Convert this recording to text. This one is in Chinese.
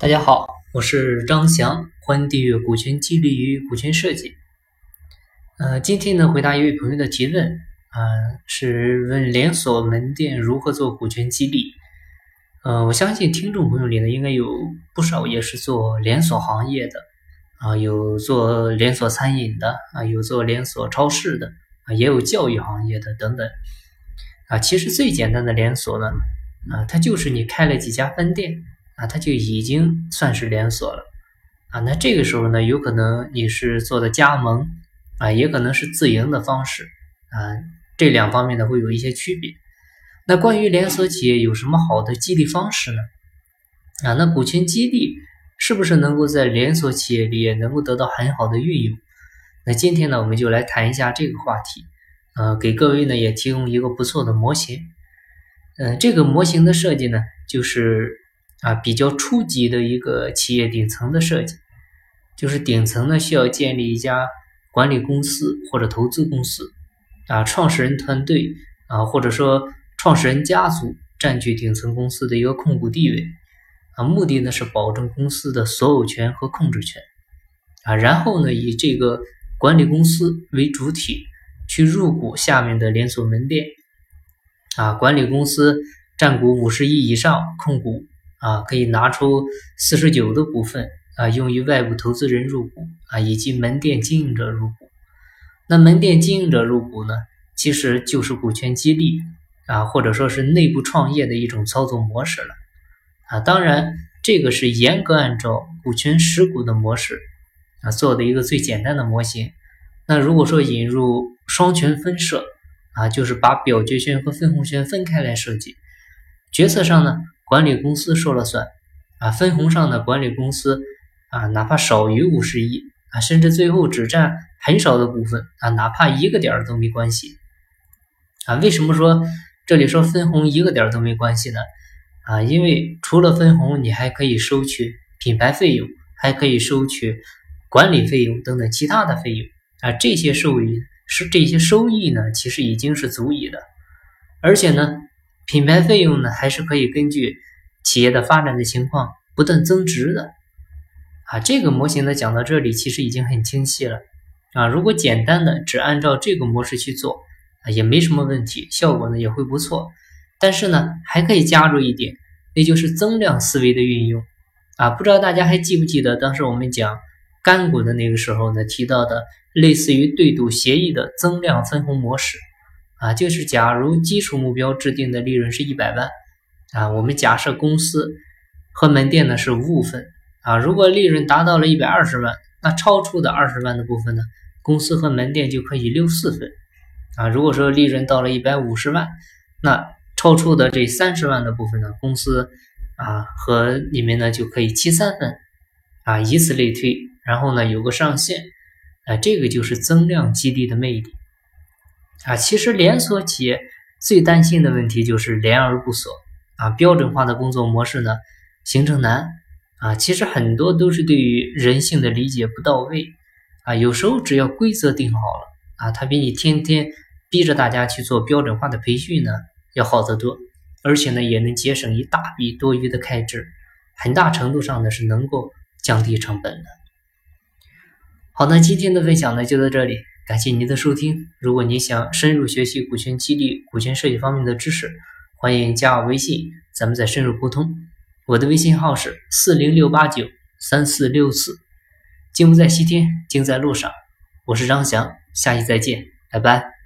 大家好，我是张翔，欢迎订阅《股权激励与股权设计》。呃，今天呢，回答一位朋友的提问，啊，是问连锁门店如何做股权激励。呃，我相信听众朋友里呢，应该有不少也是做连锁行业的，啊，有做连锁餐饮的，啊，有做连锁超市的，啊，也有教育行业的等等。啊，其实最简单的连锁呢，啊，它就是你开了几家分店。啊，它就已经算是连锁了啊。那这个时候呢，有可能你是做的加盟啊，也可能是自营的方式啊，这两方面呢会有一些区别。那关于连锁企业有什么好的激励方式呢？啊，那股权激励是不是能够在连锁企业里也能够得到很好的运用？那今天呢，我们就来谈一下这个话题，呃，给各位呢也提供一个不错的模型。嗯，这个模型的设计呢，就是。啊，比较初级的一个企业顶层的设计，就是顶层呢需要建立一家管理公司或者投资公司，啊，创始人团队啊，或者说创始人家族占据顶层公司的一个控股地位，啊，目的呢是保证公司的所有权和控制权，啊，然后呢以这个管理公司为主体去入股下面的连锁门店，啊，管理公司占股五十亿以上控股。啊，可以拿出四十九的股份啊，用于外部投资人入股啊，以及门店经营者入股。那门店经营者入股呢，其实就是股权激励啊，或者说是内部创业的一种操作模式了啊。当然，这个是严格按照股权实股的模式啊做的一个最简单的模型。那如果说引入双权分设啊，就是把表决权和分红权分开来设计，决策上呢？管理公司说了算啊，分红上的管理公司啊，哪怕少于五十亿啊，甚至最后只占很少的股份啊，哪怕一个点儿都没关系啊。为什么说这里说分红一个点儿都没关系呢？啊，因为除了分红，你还可以收取品牌费用，还可以收取管理费用等等其他的费用啊。这些收益是这些收益呢，其实已经是足以的，而且呢。品牌费用呢，还是可以根据企业的发展的情况不断增值的啊。这个模型呢讲到这里，其实已经很清晰了啊。如果简单的只按照这个模式去做啊，也没什么问题，效果呢也会不错。但是呢，还可以加入一点，那就是增量思维的运用啊。不知道大家还记不记得当时我们讲干股的那个时候呢提到的类似于对赌协议的增量分红模式。啊，就是假如基础目标制定的利润是一百万，啊，我们假设公司和门店呢是五五分，啊，如果利润达到了一百二十万，那超出的二十万的部分呢，公司和门店就可以六四分，啊，如果说利润到了一百五十万，那超出的这三十万的部分呢，公司啊和你们呢就可以七三分，啊，以此类推，然后呢有个上限，啊，这个就是增量激励的魅力。啊，其实连锁企业最担心的问题就是连而不锁啊，标准化的工作模式呢形成难啊。其实很多都是对于人性的理解不到位啊。有时候只要规则定好了啊，它比你天天逼着大家去做标准化的培训呢要好得多，而且呢也能节省一大笔多余的开支，很大程度上呢是能够降低成本的。好，那今天的分享呢就到这里。感谢您的收听。如果您想深入学习股权激励、股权设计方面的知识，欢迎加我微信，咱们再深入沟通。我的微信号是四零六八九三四六四。金不在西天，金在路上。我是张翔，下期再见，拜拜。